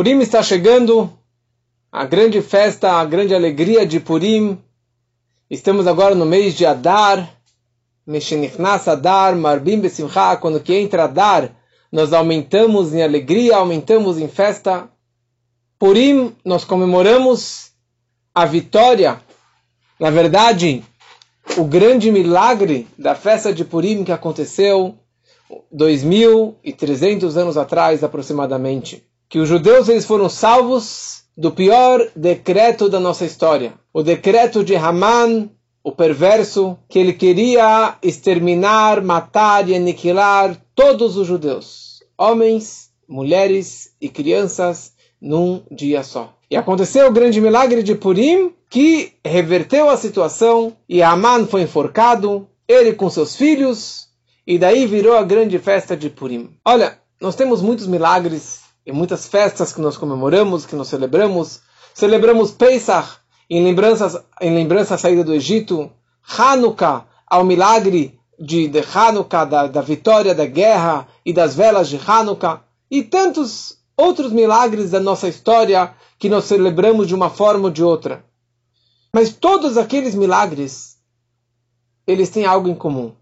Purim está chegando, a grande festa, a grande alegria de Purim. Estamos agora no mês de Adar, Meshenichnas Adar, Marbim Besimcha, quando que entra Adar, nós aumentamos em alegria, aumentamos em festa. Purim, nós comemoramos a vitória, na verdade, o grande milagre da festa de Purim que aconteceu 2.300 anos atrás aproximadamente que os judeus eles foram salvos do pior decreto da nossa história, o decreto de Haman, o perverso, que ele queria exterminar, matar e aniquilar todos os judeus, homens, mulheres e crianças, num dia só. E aconteceu o grande milagre de Purim, que reverteu a situação e Haman foi enforcado, ele com seus filhos, e daí virou a grande festa de Purim. Olha, nós temos muitos milagres e muitas festas que nós comemoramos, que nós celebramos. Celebramos Pesach em lembranças em lembrança à saída do Egito, Hanukkah ao milagre de, de Hanukkah, da, da vitória da guerra e das velas de Hanukkah, e tantos outros milagres da nossa história que nós celebramos de uma forma ou de outra. Mas todos aqueles milagres, eles têm algo em comum.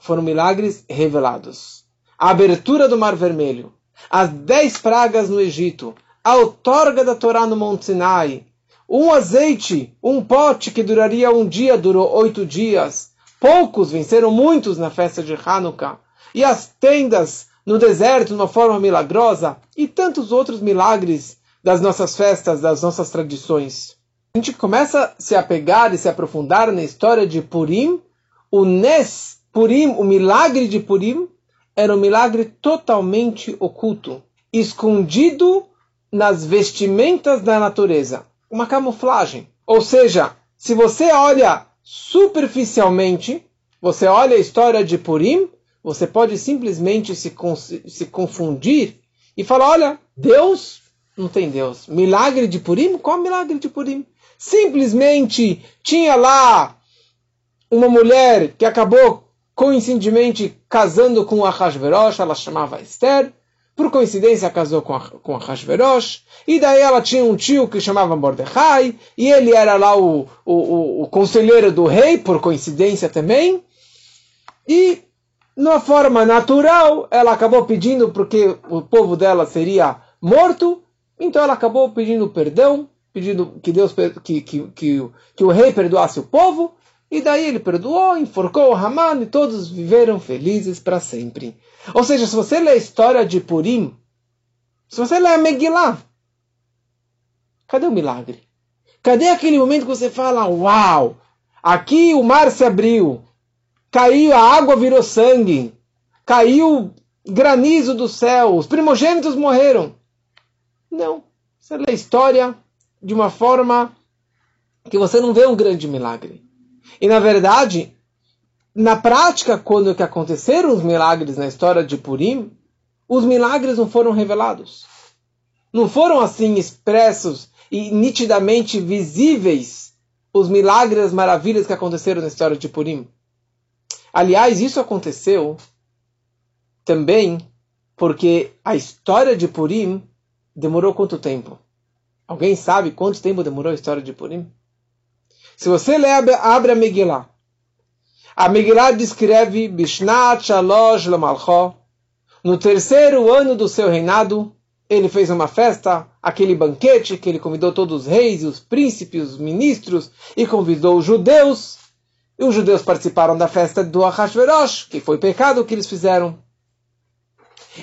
Foram milagres revelados. A abertura do Mar Vermelho, as dez pragas no Egito, a outorga da Torá no Monte Sinai, um azeite, um pote que duraria um dia, durou oito dias. Poucos venceram muitos na festa de Hanukkah. E as tendas no deserto de uma forma milagrosa. E tantos outros milagres das nossas festas, das nossas tradições. A gente começa a se apegar e se aprofundar na história de Purim. O Nes Purim, o milagre de Purim, era um milagre totalmente oculto, escondido nas vestimentas da natureza, uma camuflagem. Ou seja, se você olha superficialmente, você olha a história de Purim, você pode simplesmente se, se confundir e falar: olha, Deus não tem Deus. Milagre de Purim? Qual milagre de Purim? Simplesmente tinha lá uma mulher que acabou coincidentemente casando com Ahasverosh, ela chamava Esther, por coincidência casou com, a, com Ahasverosh, e daí ela tinha um tio que chamava Mordecai, e ele era lá o, o, o, o conselheiro do rei, por coincidência também, e numa forma natural, ela acabou pedindo porque o povo dela seria morto, então ela acabou pedindo perdão, pedindo que Deus que, que, que, que o rei perdoasse o povo, e daí ele perdoou, enforcou o Haman e todos viveram felizes para sempre. Ou seja, se você lê a história de Purim, se você lê a Megillah, cadê o milagre? Cadê aquele momento que você fala, uau, aqui o mar se abriu, caiu, a água virou sangue, caiu granizo do céu, os primogênitos morreram. Não. Você lê a história de uma forma que você não vê um grande milagre. E na verdade, na prática, quando que aconteceram os milagres na história de Purim, os milagres não foram revelados. Não foram assim expressos e nitidamente visíveis os milagres, as maravilhas que aconteceram na história de Purim. Aliás, isso aconteceu também porque a história de Purim demorou quanto tempo? Alguém sabe quanto tempo demorou a história de Purim? Se você lê, abre a Megillah. A Megillah descreve Bishnat Shalosh Lamalcho. No terceiro ano do seu reinado, ele fez uma festa, aquele banquete que ele convidou todos os reis, os príncipes, os ministros e convidou os judeus. E os judeus participaram da festa do Ahashverosh, que foi pecado que eles fizeram.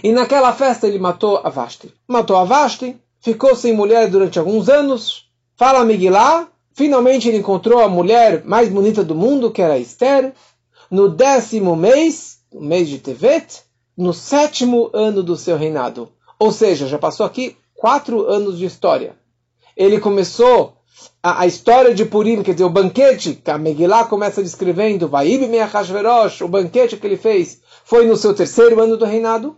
E naquela festa ele matou a Vashti. Matou a Vashti, ficou sem mulher durante alguns anos. Fala Megillah Finalmente ele encontrou a mulher mais bonita do mundo, que era Esther, no décimo mês, o mês de Tevet, no sétimo ano do seu reinado. Ou seja, já passou aqui quatro anos de história. Ele começou a, a história de Purim, quer dizer, o banquete, que a Megillah começa descrevendo, Vaib o banquete que ele fez, foi no seu terceiro ano do reinado.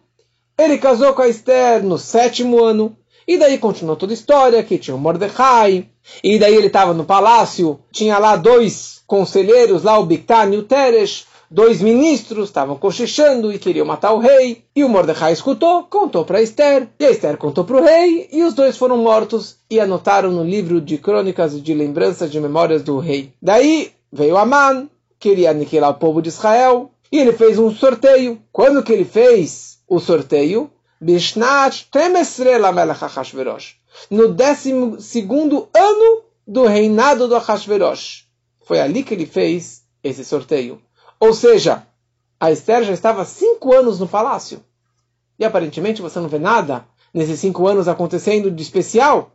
Ele casou com a Esther no sétimo ano. E daí continuou toda a história, que tinha o Mordecai, e daí ele estava no palácio, tinha lá dois conselheiros, lá o Bictan e o Teresh, dois ministros estavam cochichando e queriam matar o rei. E o Mordecai escutou, contou para Esther, e a Esther contou para o rei, e os dois foram mortos e anotaram no livro de crônicas e de lembranças de memórias do rei. Daí veio Aman, queria aniquilar o povo de Israel, e ele fez um sorteio. Quando que ele fez o sorteio? Bishnat Temesre Lamelech Achashverosh. No décimo segundo ano do reinado do Achashverosh. Foi ali que ele fez esse sorteio. Ou seja, a Esther já estava cinco anos no palácio. E aparentemente você não vê nada nesses cinco anos acontecendo de especial.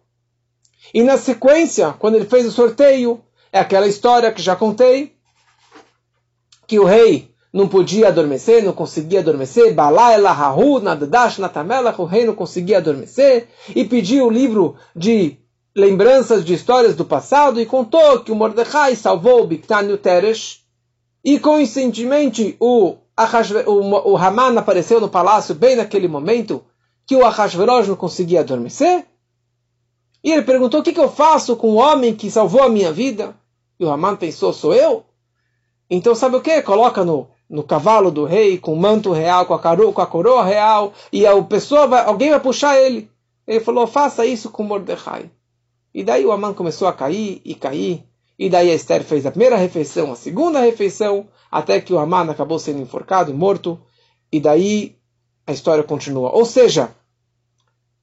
E na sequência, quando ele fez o sorteio, é aquela história que já contei, que o rei não podia adormecer, não conseguia adormecer, o rei não conseguia adormecer, e pediu o livro de lembranças de histórias do passado, e contou que o Mordecai salvou o Biktan e o Teresh, e coincidentemente o, o, o Haman apareceu no palácio bem naquele momento que o Ahasverosh não conseguia adormecer, e ele perguntou, o que, que eu faço com o homem que salvou a minha vida? E o Haman pensou, sou eu? Então sabe o que? Coloca no, no cavalo do rei, com o manto real, com a, caro, com a coroa real, e a pessoa vai, alguém vai puxar ele. Ele falou, faça isso com Mordecai. E daí o Amã começou a cair e cair. E daí a Esther fez a primeira refeição, a segunda refeição, até que o Amã acabou sendo enforcado morto. E daí a história continua. Ou seja,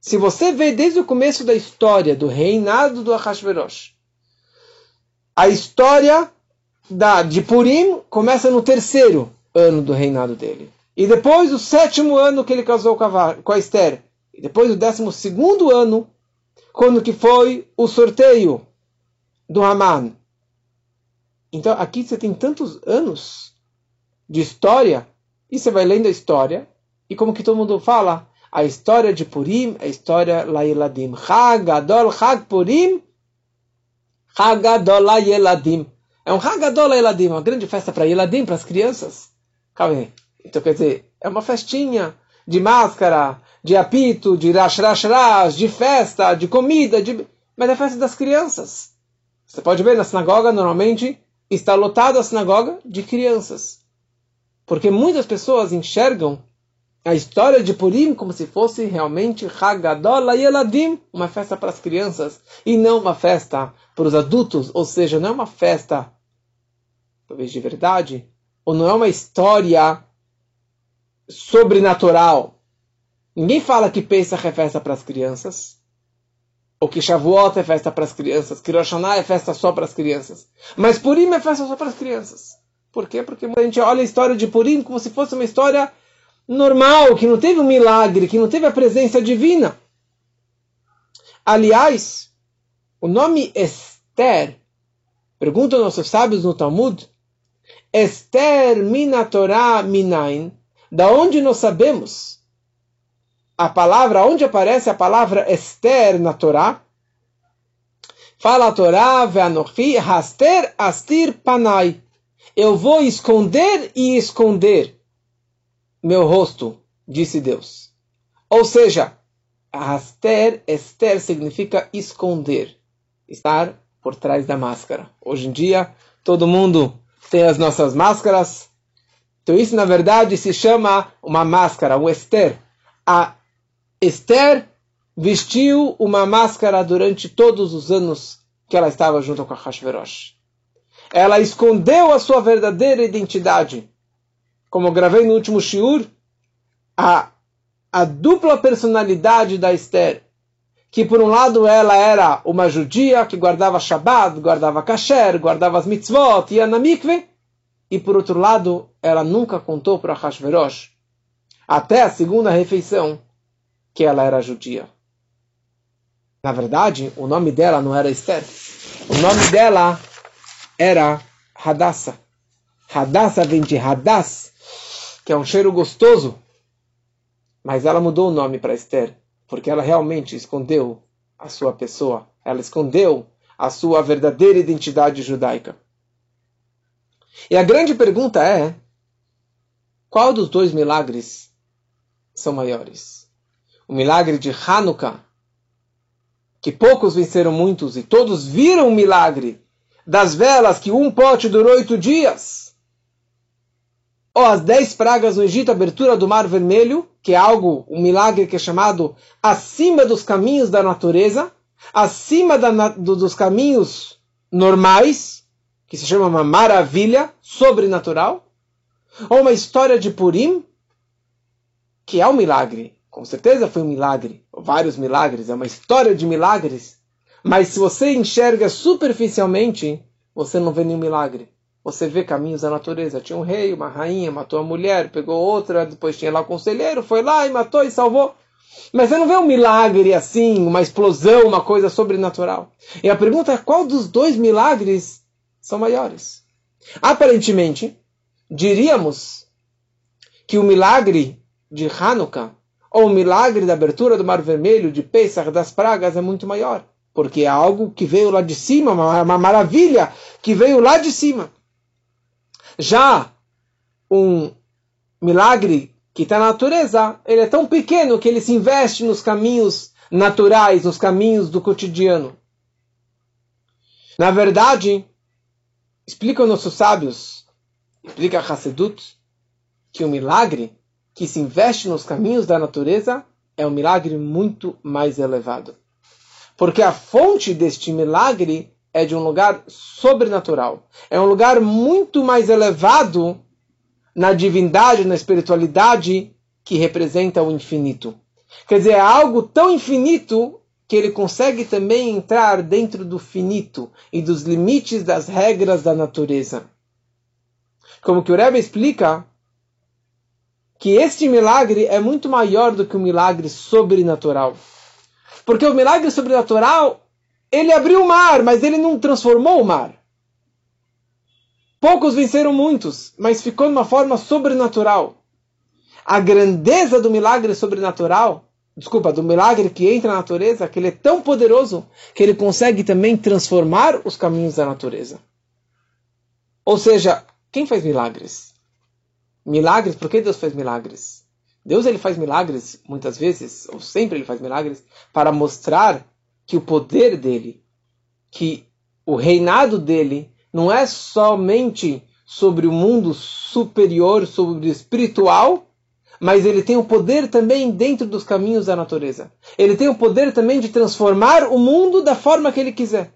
se você vê desde o começo da história do reinado do Ahasverosh, a história da, de Purim começa no terceiro ano do reinado dele. E depois o sétimo ano que ele casou com a, com a Esther. E depois o décimo segundo ano, quando que foi o sorteio do Haman. Então aqui você tem tantos anos de história, e você vai lendo a história, e como que todo mundo fala, a história de Purim a história Lailadim. Chag Adol Chag Purim, Chag Adol Lailadim. É um Hagadol Eladim, uma grande festa para Eladim, para as crianças. Calma aí. Então quer dizer, é uma festinha de máscara, de apito, de rash rash rash, de festa, de comida, de... mas é festa das crianças. Você pode ver na sinagoga, normalmente, está lotada a sinagoga de crianças. Porque muitas pessoas enxergam a história de Purim como se fosse realmente Haggadah Eladim, uma festa para as crianças, e não uma festa para os adultos, ou seja, não é uma festa talvez de verdade, ou não é uma história sobrenatural. Ninguém fala que Pesach é festa para as crianças, ou que Shavuot é festa para as crianças, que Rosh é festa só para as crianças. Mas Purim é festa só para as crianças. Por quê? Porque a gente olha a história de Purim como se fosse uma história normal, que não teve um milagre, que não teve a presença divina. Aliás, o nome Esther, perguntam nossos sábios no Talmud, Esther mina Torah minain. Da onde nós sabemos a palavra, onde aparece a palavra Esther na Torá? Fala a Torá, ve'anochi haster astir panai. Eu vou esconder e esconder meu rosto, disse Deus. Ou seja, haster, Esther significa esconder, estar por trás da máscara. Hoje em dia, todo mundo tem as nossas máscaras. Então isso, na verdade, se chama uma máscara, um Esther. A Esther vestiu uma máscara durante todos os anos que ela estava junto com a Hashverosh. Ela escondeu a sua verdadeira identidade. Como gravei no último shiur, a, a dupla personalidade da Esther, que por um lado ela era uma judia que guardava Shabbat, guardava Kasher, guardava as mitzvot, ia na mikve, e por outro lado ela nunca contou para Hashverosh, até a segunda refeição, que ela era judia. Na verdade, o nome dela não era Esther. O nome dela era Hadassah. Hadassah vem de Hadass, que é um cheiro gostoso. Mas ela mudou o nome para Esther porque ela realmente escondeu a sua pessoa, ela escondeu a sua verdadeira identidade judaica. E a grande pergunta é: qual dos dois milagres são maiores? O milagre de Hanukkah, que poucos venceram muitos e todos viram o milagre das velas que um pote durou oito dias. Ou as dez pragas no Egito, abertura do Mar Vermelho, que é algo, um milagre que é chamado acima dos caminhos da natureza, acima da, do, dos caminhos normais, que se chama uma maravilha sobrenatural, ou uma história de Purim, que é um milagre. Com certeza foi um milagre, vários milagres, é uma história de milagres. Mas se você enxerga superficialmente, você não vê nenhum milagre. Você vê caminhos da natureza. Tinha um rei, uma rainha, matou a mulher, pegou outra, depois tinha lá o conselheiro, foi lá e matou e salvou. Mas você não vê um milagre assim, uma explosão, uma coisa sobrenatural. E a pergunta é qual dos dois milagres são maiores? Aparentemente, diríamos que o milagre de Hanukkah ou o milagre da abertura do Mar Vermelho, de Pesach, das pragas, é muito maior. Porque é algo que veio lá de cima, uma, uma maravilha que veio lá de cima. Já um milagre que está na natureza, ele é tão pequeno que ele se investe nos caminhos naturais, nos caminhos do cotidiano. Na verdade, explicam nossos sábios, explica Hassedut, que o milagre que se investe nos caminhos da natureza é um milagre muito mais elevado. Porque a fonte deste milagre é de um lugar sobrenatural. É um lugar muito mais elevado na divindade, na espiritualidade que representa o infinito. Quer dizer, é algo tão infinito que ele consegue também entrar dentro do finito e dos limites das regras da natureza. Como que o Rebbe explica, que este milagre é muito maior do que o milagre sobrenatural. Porque o milagre sobrenatural, ele abriu o mar, mas ele não transformou o mar. Poucos venceram muitos, mas ficou de uma forma sobrenatural. A grandeza do milagre sobrenatural, desculpa, do milagre que entra na natureza, que ele é tão poderoso que ele consegue também transformar os caminhos da natureza. Ou seja, quem faz milagres? Milagres, por que Deus faz milagres? Deus ele faz milagres muitas vezes, ou sempre ele faz milagres, para mostrar que o poder dele, que o reinado dele não é somente sobre o mundo superior, sobre o espiritual, mas ele tem o poder também dentro dos caminhos da natureza. Ele tem o poder também de transformar o mundo da forma que ele quiser.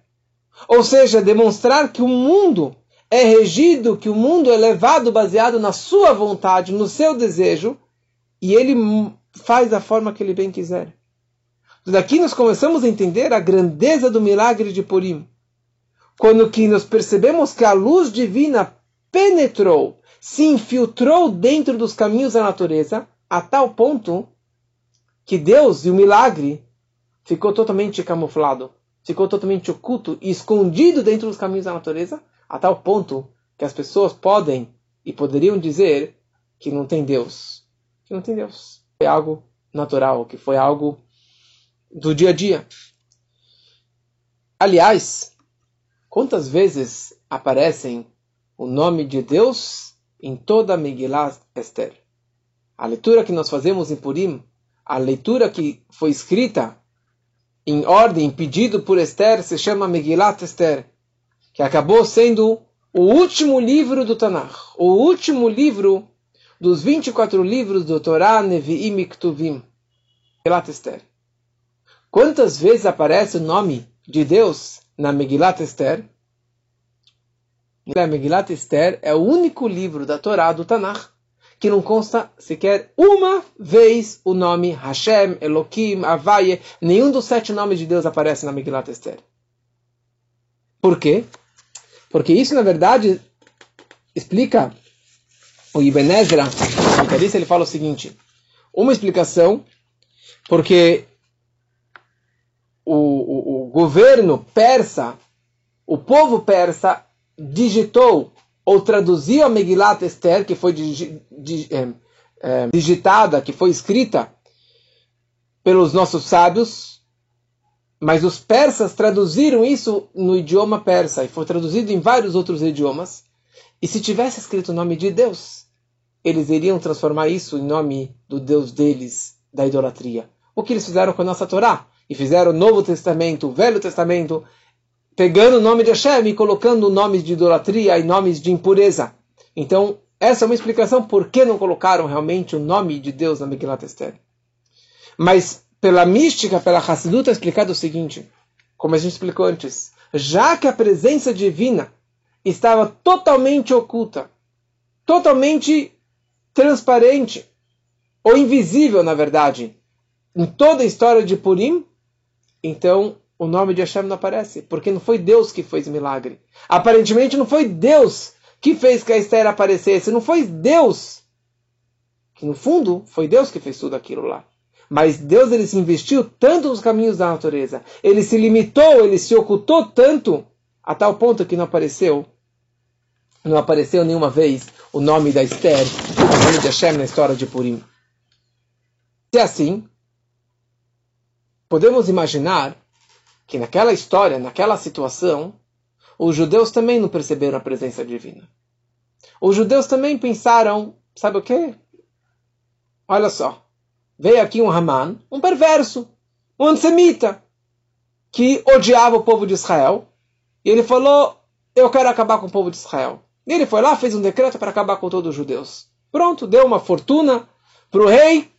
Ou seja, demonstrar que o mundo é regido, que o mundo é levado baseado na sua vontade, no seu desejo, e ele faz da forma que ele bem quiser. Daqui nós começamos a entender a grandeza do milagre de Purim. Quando que nós percebemos que a luz divina penetrou, se infiltrou dentro dos caminhos da natureza, a tal ponto que Deus e o milagre ficou totalmente camuflado, ficou totalmente oculto e escondido dentro dos caminhos da natureza, a tal ponto que as pessoas podem e poderiam dizer que não tem Deus. Que não tem Deus. Foi algo natural, que foi algo do dia a dia. Aliás, quantas vezes aparecem o nome de Deus em toda a Megillah Esther? A leitura que nós fazemos em Purim, a leitura que foi escrita em ordem, pedido por Esther, se chama Megillat Esther que acabou sendo o último livro do Tanakh, o último livro dos 24 livros do Torá, Nevi'im e Ktuvim, Megillat Esther. Quantas vezes aparece o nome de Deus na Megillat Esther? A Megillat Esther é o único livro da Torá do Tanakh que não consta sequer uma vez o nome Hashem, Elohim, Havaye, nenhum dos sete nomes de Deus aparece na Megillat Esther. Por quê? Porque isso, na verdade, explica o Ibn Ezra, o ele fala o seguinte, uma explicação, porque o, o, o governo persa, o povo persa, digitou ou traduziu a Megillat Esther, que foi digi, di, é, é, digitada, que foi escrita pelos nossos sábios, mas os persas traduziram isso no idioma persa e foi traduzido em vários outros idiomas. E se tivesse escrito o nome de Deus, eles iriam transformar isso em nome do Deus deles, da idolatria. O que eles fizeram com a nossa Torá? E fizeram o Novo Testamento, o Velho Testamento, pegando o nome de Hashem e colocando nomes de idolatria e nomes de impureza. Então, Essa é uma explicação por que não colocaram realmente o nome de Deus na Megillat Esther. Mas pela mística, pela Hassidut, é explicado o seguinte, como a gente explicou antes, já que a presença divina estava totalmente oculta, totalmente transparente, ou invisível, na verdade, em toda a história de Purim, então o nome de Hashem não aparece, porque não foi Deus que fez o milagre. Aparentemente não foi Deus que fez que a Esther aparecesse, não foi Deus, que no fundo foi Deus que fez tudo aquilo lá. Mas Deus ele se investiu tanto nos caminhos da natureza, ele se limitou, ele se ocultou tanto, a tal ponto que não apareceu, não apareceu nenhuma vez o nome da Esther, o nome de Hashem na história de Purim. Se é assim, podemos imaginar que naquela história, naquela situação, os judeus também não perceberam a presença divina. Os judeus também pensaram, sabe o quê? Olha só, veio aqui um Haman, um perverso, um antissemita, que odiava o povo de Israel, e ele falou, eu quero acabar com o povo de Israel. E ele foi lá, fez um decreto para acabar com todos os judeus. Pronto, deu uma fortuna para o rei,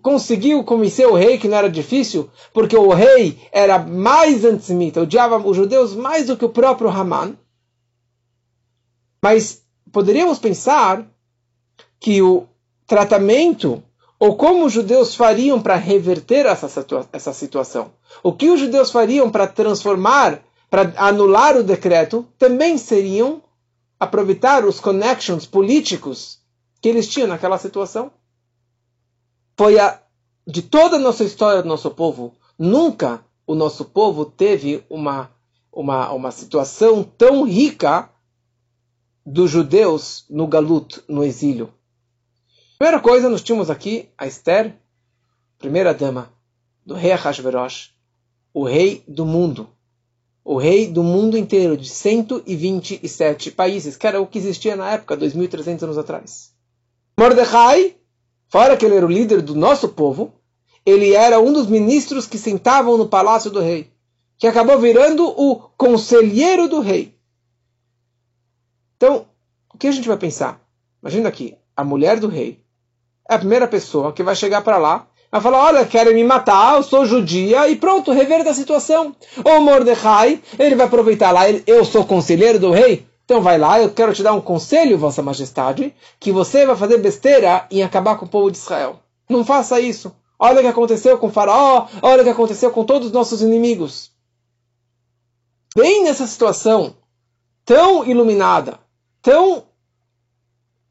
conseguiu convencer o rei que não era difícil, porque o rei era mais antissemita, odiava os judeus mais do que o próprio Haman. Mas poderíamos pensar que o tratamento, ou como os judeus fariam para reverter essa, situa essa situação, o que os judeus fariam para transformar, para anular o decreto, também seriam aproveitar os connections políticos que eles tinham naquela situação foi a de toda a nossa história do nosso povo, nunca o nosso povo teve uma, uma, uma situação tão rica dos judeus no galut, no exílio. Primeira coisa, nós tínhamos aqui a Esther, primeira dama do rei Ahasverosh, o rei do mundo. O rei do mundo inteiro, de 127 países, que era o que existia na época, 2.300 anos atrás. Mordecai, Fora que ele era o líder do nosso povo, ele era um dos ministros que sentavam no palácio do rei, que acabou virando o conselheiro do rei. Então, o que a gente vai pensar? Imagina aqui, a mulher do rei é a primeira pessoa que vai chegar para lá vai falar, olha, querem me matar, eu sou judia, e pronto, reverta a situação. Ou Mordecai, ele vai aproveitar lá, eu sou conselheiro do rei, então vai lá, eu quero te dar um conselho, Vossa Majestade, que você vai fazer besteira em acabar com o povo de Israel. Não faça isso. Olha o que aconteceu com faraó, olha o que aconteceu com todos os nossos inimigos. Bem nessa situação tão iluminada, tão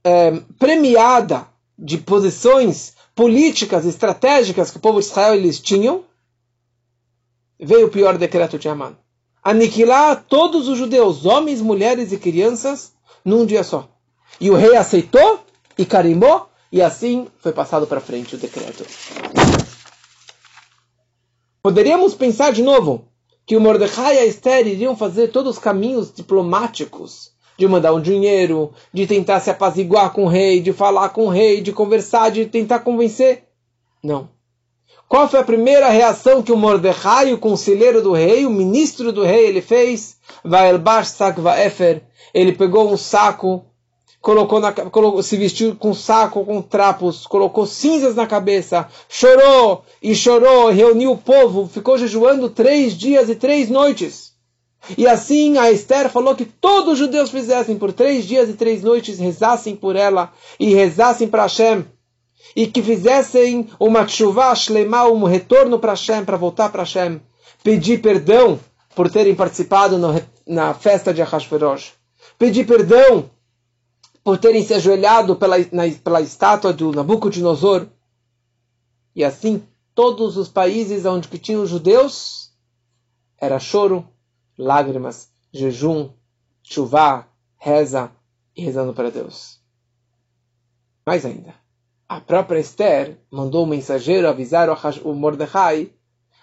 é, premiada de posições políticas, estratégicas que o povo de Israel eles tinham, veio o pior decreto de Amã aniquilar todos os judeus, homens, mulheres e crianças, num dia só. E o rei aceitou e carimbou, e assim foi passado para frente o decreto. Poderíamos pensar de novo que o Mordecai e a Esther iriam fazer todos os caminhos diplomáticos de mandar um dinheiro, de tentar se apaziguar com o rei, de falar com o rei, de conversar, de tentar convencer. Não. Qual foi a primeira reação que o Mordecai, o conselheiro do rei, o ministro do rei, ele fez? Ele pegou um saco, colocou, na, colocou se vestiu com saco, com trapos, colocou cinzas na cabeça, chorou e chorou, reuniu o povo, ficou jejuando três dias e três noites. E assim a Esther falou que todos os judeus fizessem por três dias e três noites, rezassem por ela e rezassem para Hashem e que fizessem uma chuva shlema, um retorno para Hashem, para voltar para Hashem, pedir perdão por terem participado no, na festa de Ahashverosh, pedir perdão por terem se ajoelhado pela, na, pela estátua do Nabucodonosor, e assim todos os países onde que tinham judeus, era choro, lágrimas, jejum, chuva, reza e rezando para Deus. Mais ainda a própria Esther mandou o mensageiro avisar o Mordecai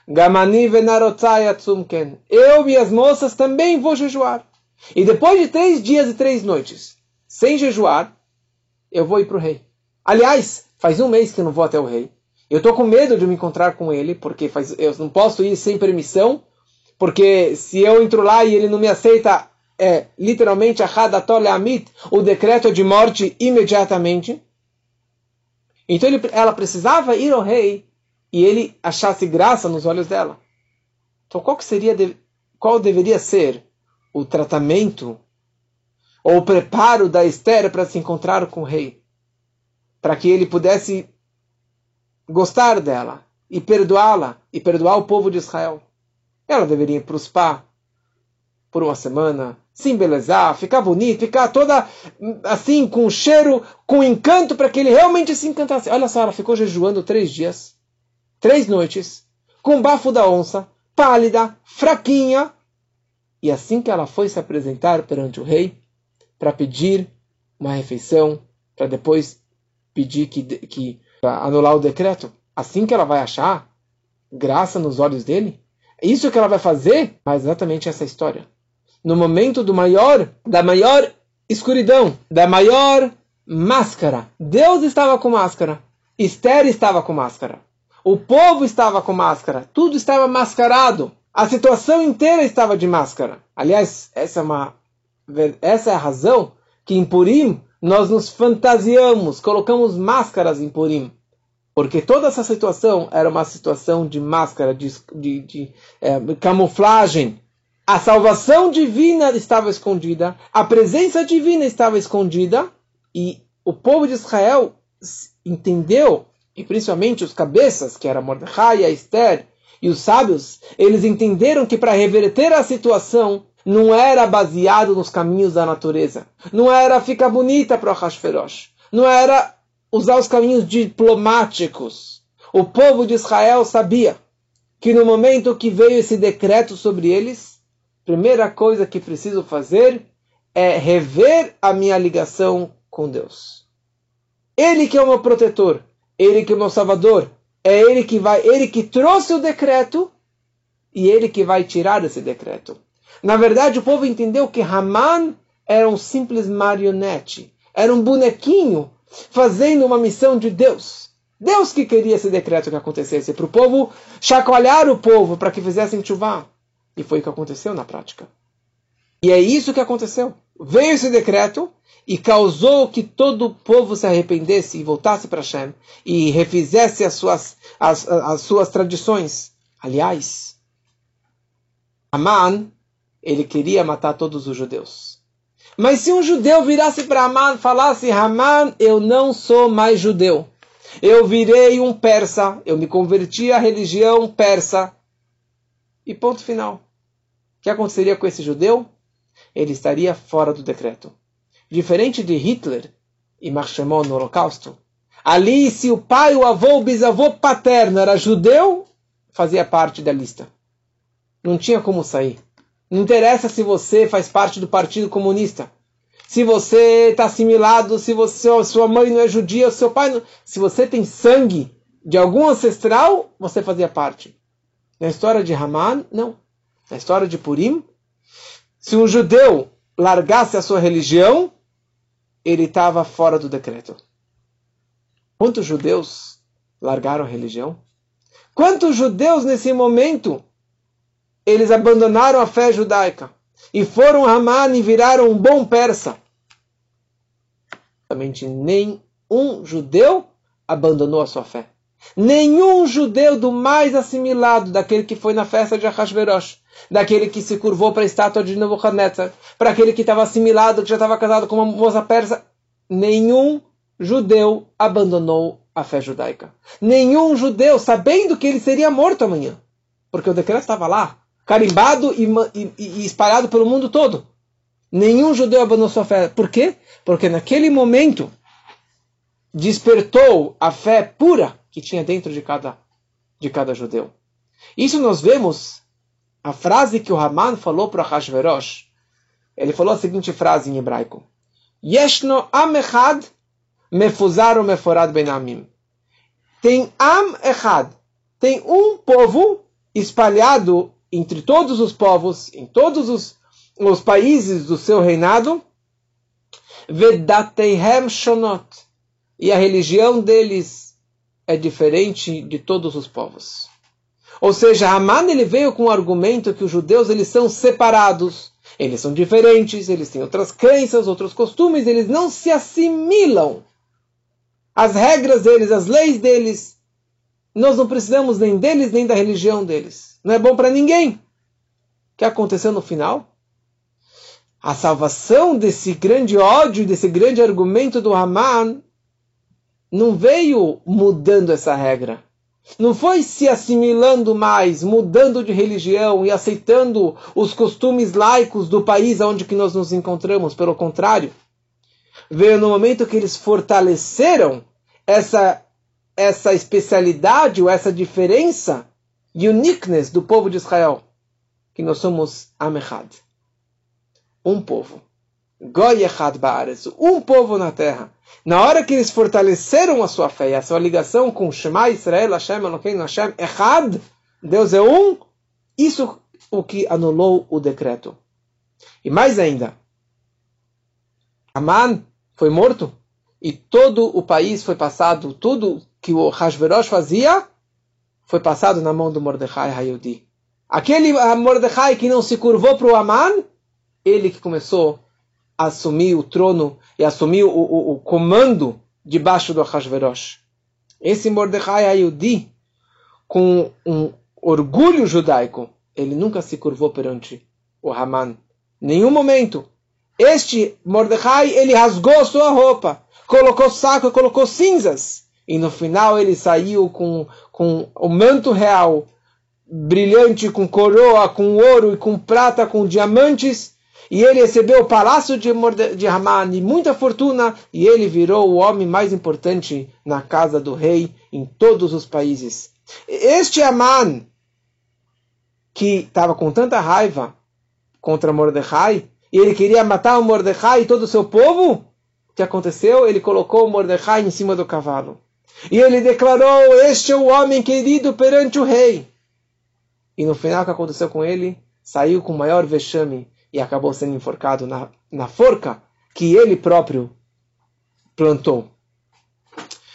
Gamani venarotzai atzumken. Eu e as moças também vou jejuar. E depois de três dias e três noites, sem jejuar, eu vou ir para o rei. Aliás, faz um mês que eu não vou até o rei. Eu estou com medo de me encontrar com ele, porque faz, eu não posso ir sem permissão, porque se eu entro lá e ele não me aceita, é literalmente Amit, o decreto de morte imediatamente. Então ele, ela precisava ir ao rei e ele achasse graça nos olhos dela. Então qual seria qual deveria ser o tratamento ou o preparo da Esther para se encontrar com o rei, para que ele pudesse gostar dela e perdoá-la e perdoar o povo de Israel? Ela deveria ir para o spa por uma semana, se embelezar, ficar bonita, ficar toda assim, com cheiro, com encanto, para que ele realmente se encantasse. Olha só, ela ficou jejuando três dias, três noites, com bafo da onça, pálida, fraquinha. E assim que ela foi se apresentar perante o rei, para pedir uma refeição, para depois pedir que, que anular o decreto, assim que ela vai achar graça nos olhos dele, é isso que ela vai fazer, mas exatamente essa história. No momento do maior, da maior escuridão, da maior máscara. Deus estava com máscara. Esther estava com máscara. O povo estava com máscara. Tudo estava mascarado. A situação inteira estava de máscara. Aliás, essa é uma essa é a razão que em Purim nós nos fantasiamos, colocamos máscaras em Purim. Porque toda essa situação era uma situação de máscara, de, de, de é, camuflagem. A salvação divina estava escondida, a presença divina estava escondida, e o povo de Israel entendeu, e principalmente os cabeças, que era Mordecai, a Esther e os sábios, eles entenderam que para reverter a situação não era baseado nos caminhos da natureza, não era ficar bonita para o Hashferosh, não era usar os caminhos diplomáticos. O povo de Israel sabia que no momento que veio esse decreto sobre eles, primeira coisa que preciso fazer é rever a minha ligação com Deus. Ele que é o meu protetor, ele que é o meu salvador, é ele que vai, ele que trouxe o decreto e ele que vai tirar esse decreto. Na verdade, o povo entendeu que Haman era um simples marionete, era um bonequinho fazendo uma missão de Deus. Deus que queria esse decreto que acontecesse, para o povo chacoalhar o povo para que fizessem chuva. E foi o que aconteceu na prática. E é isso que aconteceu. Veio esse decreto e causou que todo o povo se arrependesse e voltasse para Hashem e refizesse as suas, as, as suas tradições. Aliás, Aman, ele queria matar todos os judeus. Mas se um judeu virasse para Haman e falasse: Haman, eu não sou mais judeu. Eu virei um persa. Eu me converti à religião persa. E ponto final. Que aconteceria com esse judeu? Ele estaria fora do decreto. Diferente de Hitler e Marchemon no Holocausto. Ali, se o pai, o avô, o bisavô paterno era judeu, fazia parte da lista. Não tinha como sair. Não interessa se você faz parte do Partido Comunista. Se você está assimilado, se você, sua mãe não é judia, seu pai não... Se você tem sangue de algum ancestral, você fazia parte. Na história de Haman, não. Na história de Purim, se um judeu largasse a sua religião, ele estava fora do decreto. Quantos judeus largaram a religião? Quantos judeus nesse momento eles abandonaram a fé judaica e foram Haman e viraram um bom persa. Realmente nenhum judeu abandonou a sua fé. Nenhum judeu do mais assimilado, daquele que foi na festa de Ahasverosh, daquele que se curvou para a estátua de Nebuchadnezzar, para aquele que estava assimilado, que já estava casado com uma moça persa, nenhum judeu abandonou a fé judaica. Nenhum judeu, sabendo que ele seria morto amanhã, porque o decreto estava lá, carimbado e, e, e espalhado pelo mundo todo. Nenhum judeu abandonou sua fé. Por quê? Porque naquele momento despertou a fé pura que tinha dentro de cada, de cada judeu. Isso nós vemos a frase que o Haman falou para Hashverosh. Ele falou a seguinte frase em hebraico: Yeshno am echad mefuzar meforad ben amim. Tem am echad, tem um povo espalhado entre todos os povos, em todos os, os países do seu reinado, Vedateihem Shonot. E a religião deles é diferente de todos os povos. Ou seja, Haman ele veio com o argumento que os judeus eles são separados, Eles são diferentes, eles têm outras crenças, outros costumes, eles não se assimilam. As regras deles, as leis deles, nós não precisamos nem deles nem da religião deles. Não é bom para ninguém. O que aconteceu no final? A salvação desse grande ódio, desse grande argumento do Haman, não veio mudando essa regra. Não foi se assimilando mais, mudando de religião e aceitando os costumes laicos do país onde que nós nos encontramos. Pelo contrário, veio no momento que eles fortaleceram essa, essa especialidade ou essa diferença, uniqueness do povo de Israel, que nós somos Amechad, um povo. Goy Echad Baaretz, um povo na terra. Na hora que eles fortaleceram a sua fé e a sua ligação com Shema Israel, Hashem, Elokeinu, Hashem, Echad, Deus é um, isso o que anulou o decreto. E mais ainda, Aman foi morto e todo o país foi passado, tudo que o Hashverosh fazia foi passado na mão do Mordecai Hayudi. Aquele Mordecai que não se curvou para o Aman, ele que começou assumir o trono e assumir o, o, o comando debaixo do Ahasverosh. Esse Mordecai Ayudi, com um orgulho judaico, ele nunca se curvou perante o Haman. Nenhum momento. Este Mordecai, ele rasgou sua roupa, colocou saco e colocou cinzas. E no final ele saiu com, com o manto real, brilhante, com coroa, com ouro e com prata, com diamantes, e ele recebeu o palácio de, de Haman e muita fortuna, e ele virou o homem mais importante na casa do rei em todos os países. Este Haman, que estava com tanta raiva contra Mordecai, e ele queria matar o Mordecai e todo o seu povo, o que aconteceu? Ele colocou o Mordecai em cima do cavalo. E ele declarou: Este é o homem querido perante o rei. E no final, o que aconteceu com ele? Saiu com o maior vexame e acabou sendo enforcado na, na forca que ele próprio plantou.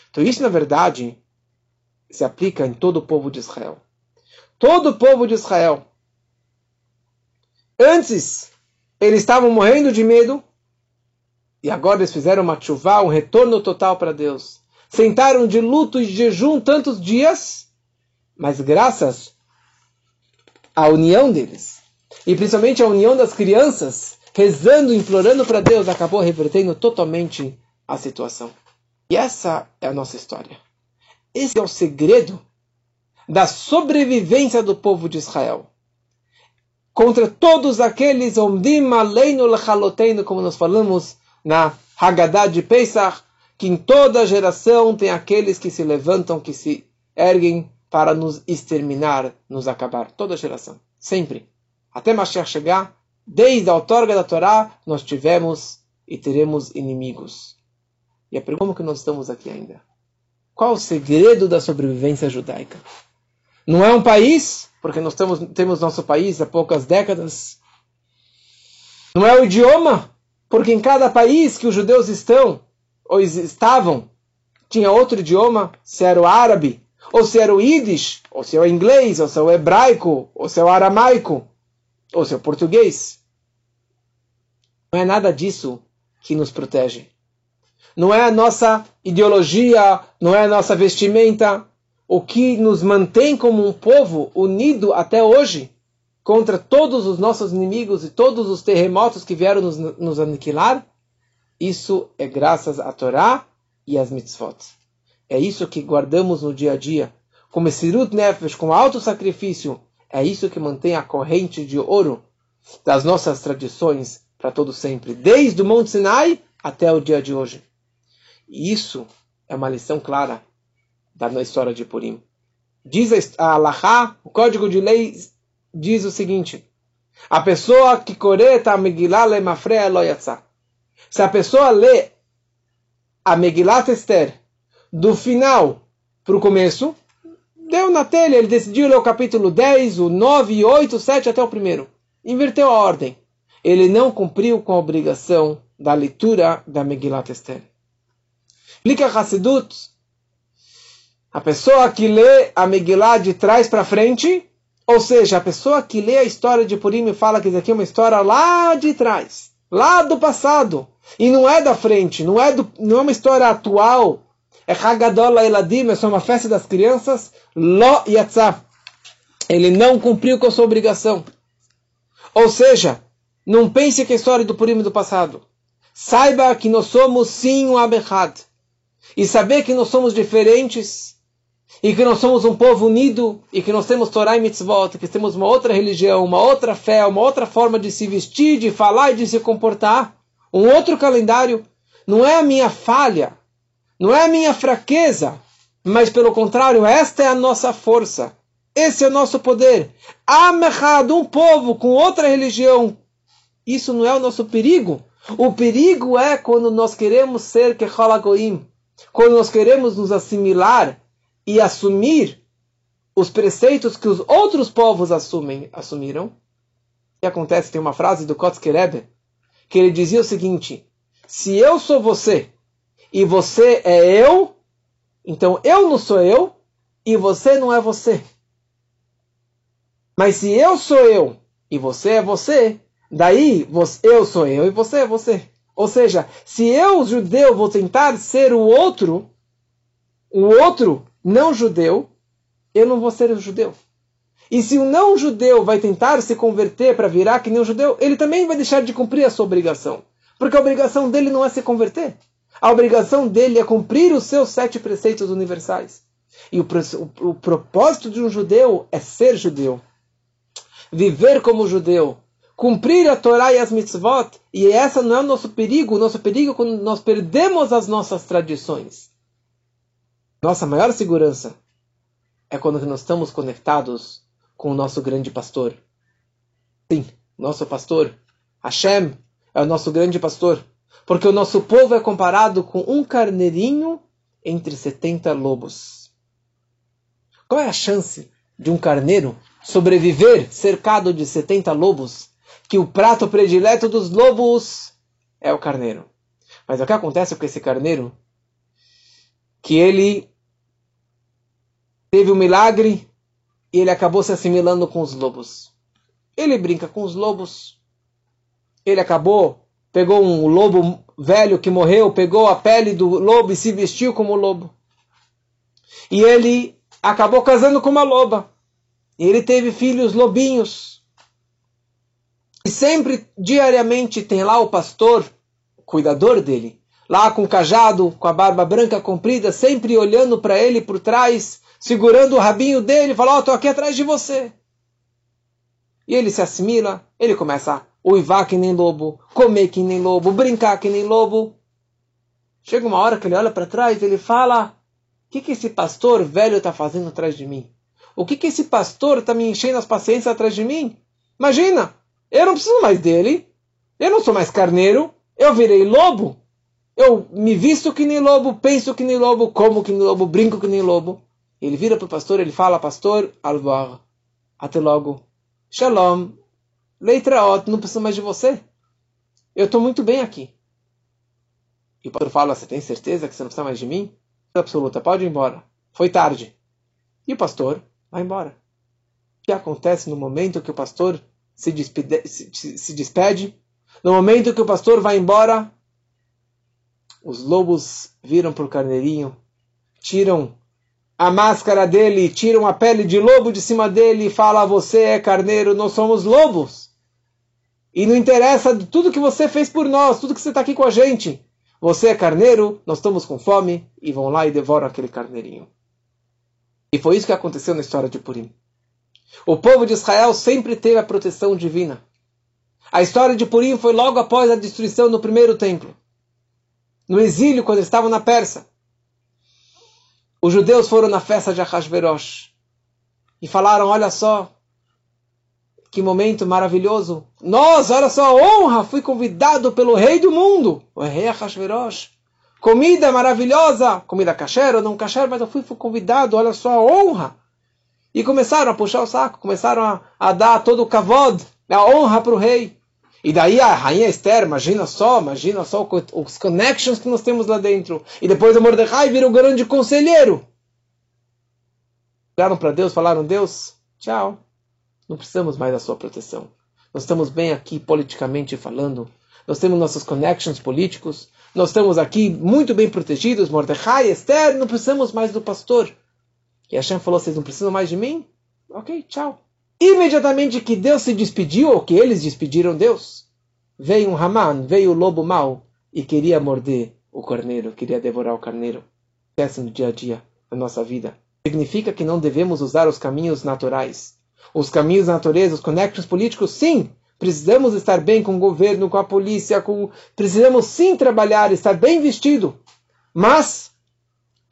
Então, isso, na verdade, se aplica em todo o povo de Israel. Todo o povo de Israel. Antes, eles estavam morrendo de medo, e agora eles fizeram uma chuva, um retorno total para Deus. Sentaram de luto e jejum tantos dias, mas graças à união deles, e principalmente a união das crianças, rezando, implorando para Deus, acabou revertendo totalmente a situação. E essa é a nossa história. Esse é o segredo da sobrevivência do povo de Israel. Contra todos aqueles omdim aleinu lechaloteinu, como nós falamos na Haggadah de Pesach, que em toda geração tem aqueles que se levantam, que se erguem para nos exterminar, nos acabar. Toda geração. Sempre até Mashiach chegar, desde a outorga da Torá, nós tivemos e teremos inimigos. E a pergunta que nós estamos aqui ainda? Qual o segredo da sobrevivência judaica? Não é um país, porque nós temos, temos nosso país há poucas décadas. Não é o idioma, porque em cada país que os judeus estão, ou estavam, tinha outro idioma, se era o árabe, ou se era o yiddish, ou se é o inglês, ou se é o hebraico, ou se é o aramaico ou seu português. Não é nada disso que nos protege. Não é a nossa ideologia, não é a nossa vestimenta. O que nos mantém como um povo unido até hoje contra todos os nossos inimigos e todos os terremotos que vieram nos, nos aniquilar, isso é graças à Torá e às mitzvot. É isso que guardamos no dia a dia, como Sirut Nefesh, com alto sacrifício, é isso que mantém a corrente de ouro das nossas tradições para todo sempre, desde o Monte Sinai até o dia de hoje. E isso é uma lição clara da história de Purim. Diz a Allahá, o código de lei diz o seguinte: a pessoa que coreta a Megillah le mafrea Se a pessoa lê a Megillat Esther do final para o começo, deu na telha, ele decidiu ler o capítulo 10, o 9, 8, 7 até o primeiro. Inverteu a ordem. Ele não cumpriu com a obrigação da leitura da Megillat Esther. Explica Hassidut. A pessoa que lê a Megillah de trás para frente, Ou seja, a pessoa que lê a história de Purim e fala que isso aqui é uma história lá de trás, lá do passado, e não é da frente, não é, do, não é uma história atual, é Hagadol Eladim, é só uma festa das crianças, Lo Yatzah. Ele não cumpriu com a sua obrigação. Ou seja, não pense que é a história do Purim do passado. Saiba que nós somos sim um Abechad. E saber que nós somos diferentes, e que nós somos um povo unido, e que nós temos Torah e Mitzvot, que temos uma outra religião, uma outra fé, uma outra forma de se vestir, de falar e de se comportar, um outro calendário, não é a minha falha, não é a minha fraqueza, mas pelo contrário, esta é a nossa força. Esse é o nosso poder. Amechad, um povo com outra religião. Isso não é o nosso perigo. O perigo é quando nós queremos ser Kecholagoim, quando nós queremos nos assimilar e assumir os preceitos que os outros povos assumem, assumiram. Que acontece? Tem uma frase do Kotzker Rebbe, que ele dizia o seguinte, se eu sou você e você é eu, então eu não sou eu e você não é você. Mas se eu sou eu e você é você, daí eu sou eu e você é você. Ou seja, se eu, judeu, vou tentar ser o outro, o outro não judeu, eu não vou ser o judeu. E se o não judeu vai tentar se converter para virar que nem um judeu, ele também vai deixar de cumprir a sua obrigação. Porque a obrigação dele não é se converter. A obrigação dele é cumprir os seus sete preceitos universais. E o, o, o propósito de um judeu é ser judeu viver como judeu, cumprir a Torá e as mitzvot, e essa não é o nosso perigo, o nosso perigo é quando nós perdemos as nossas tradições. Nossa maior segurança é quando nós estamos conectados com o nosso grande pastor. Sim, nosso pastor, Hashem, é o nosso grande pastor, porque o nosso povo é comparado com um carneirinho entre 70 lobos. Qual é a chance de um carneiro sobreviver cercado de 70 lobos, que o prato predileto dos lobos é o carneiro. Mas o que acontece com esse carneiro? Que ele teve um milagre e ele acabou se assimilando com os lobos. Ele brinca com os lobos. Ele acabou, pegou um lobo velho que morreu, pegou a pele do lobo e se vestiu como lobo. E ele acabou casando com uma loba. Ele teve filhos lobinhos. E sempre, diariamente, tem lá o pastor, o cuidador dele, lá com o cajado, com a barba branca comprida, sempre olhando para ele por trás, segurando o rabinho dele, fala: Ó, tô aqui atrás de você. E ele se assimila, ele começa a uivar que nem lobo, comer que nem lobo, brincar que nem lobo. Chega uma hora que ele olha para trás e ele fala: O que, que esse pastor velho está fazendo atrás de mim? O que, que esse pastor está me enchendo as paciências atrás de mim? Imagina, eu não preciso mais dele, eu não sou mais carneiro, eu virei lobo. Eu me visto que nem lobo, penso que nem lobo, como que nem lobo, brinco que nem lobo. Ele vira para o pastor, ele fala, pastor, alvar, até logo, shalom, leitraot, não preciso mais de você. Eu estou muito bem aqui. E o pastor fala, você tem certeza que você não precisa mais de mim? Absoluta, pode ir embora. Foi tarde. E o pastor vai embora. O que acontece no momento que o pastor se despede, se, se despede? No momento que o pastor vai embora, os lobos viram para o carneirinho, tiram a máscara dele, tiram a pele de lobo de cima dele e falam: Você é carneiro, nós somos lobos. E não interessa tudo que você fez por nós, tudo que você está aqui com a gente. Você é carneiro, nós estamos com fome, e vão lá e devoram aquele carneirinho. E foi isso que aconteceu na história de Purim. O povo de Israel sempre teve a proteção divina. A história de Purim foi logo após a destruição do primeiro templo. No exílio, quando estavam na Pérsia. Os judeus foram na festa de Ahasverosh e falaram: Olha só, que momento maravilhoso. Nós, olha só, honra, fui convidado pelo rei do mundo, o rei Ahasverosh comida maravilhosa, comida kasher ou não kasher, mas eu fui, fui convidado, olha só a honra. E começaram a puxar o saco, começaram a, a dar todo o kavod, a honra para o rei. E daí a rainha Esther, imagina só, imagina só os connections que nós temos lá dentro. E depois o Mordecai vira o grande conselheiro. Olharam para Deus, falaram, Deus, tchau. Não precisamos mais da sua proteção. Nós estamos bem aqui politicamente falando, nós temos nossos connections políticos, nós estamos aqui muito bem protegidos, Mordecai, Esther, não precisamos mais do pastor. E Hashem falou, vocês não precisam mais de mim? Ok, tchau. Imediatamente que Deus se despediu, ou que eles despediram Deus, veio um Haman, veio o lobo mau, e queria morder o carneiro, queria devorar o carneiro. Peça no dia a dia, na nossa vida. Significa que não devemos usar os caminhos naturais. Os caminhos da natureza, os connections políticos, sim, Precisamos estar bem com o governo, com a polícia, com... precisamos sim trabalhar, estar bem vestido. Mas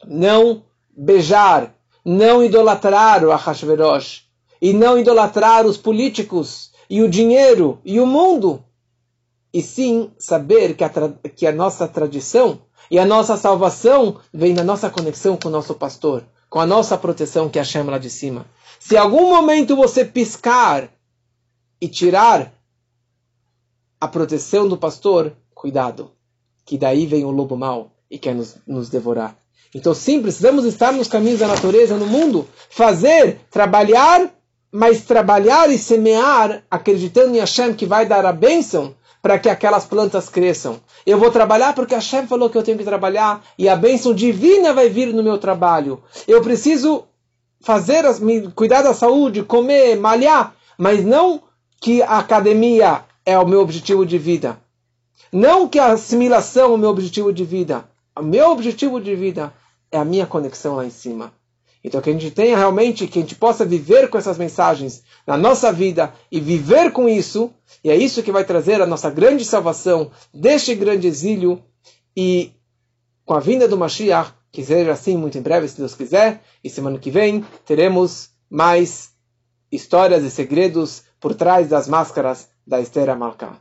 não beijar, não idolatrar o Ahashverosh, e não idolatrar os políticos, e o dinheiro, e o mundo. E sim saber que a, que a nossa tradição e a nossa salvação vem da nossa conexão com o nosso pastor, com a nossa proteção que é a chama lá de cima. Se algum momento você piscar e tirar a proteção do pastor, cuidado, que daí vem o lobo mau e quer nos, nos devorar. Então, sim, precisamos estar nos caminhos da natureza no mundo, fazer, trabalhar, mas trabalhar e semear, acreditando em Hashem que vai dar a bênção para que aquelas plantas cresçam. Eu vou trabalhar porque Hashem falou que eu tenho que trabalhar e a bênção divina vai vir no meu trabalho. Eu preciso fazer, me, cuidar da saúde, comer, malhar, mas não que a academia é o meu objetivo de vida. Não que a assimilação é o meu objetivo de vida. O meu objetivo de vida é a minha conexão lá em cima. Então que a gente tenha realmente, que a gente possa viver com essas mensagens na nossa vida e viver com isso, e é isso que vai trazer a nossa grande salvação deste grande exílio e com a vinda do Mashiach, que seja assim muito em breve, se Deus quiser, e semana que vem teremos mais histórias e segredos por trás das máscaras da Esther Amalcá.